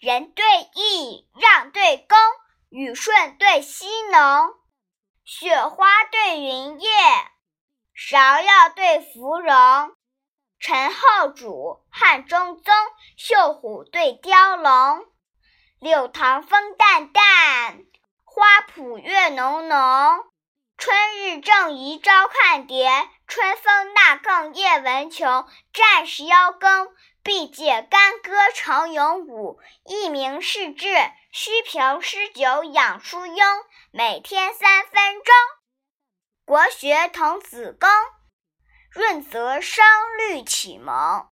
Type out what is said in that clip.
仁对义，让对恭，雨顺对溪农，雪花对云叶，芍药对芙蓉。陈后主，汉中宗，绣虎对雕龙。柳塘风淡淡，花圃月浓浓。正宜朝看蝶，春风那更夜闻琼。战时邀更，必借干戈成勇武。一名是志，须凭诗酒养书庸。每天三分钟，国学童子功。润泽声律启蒙。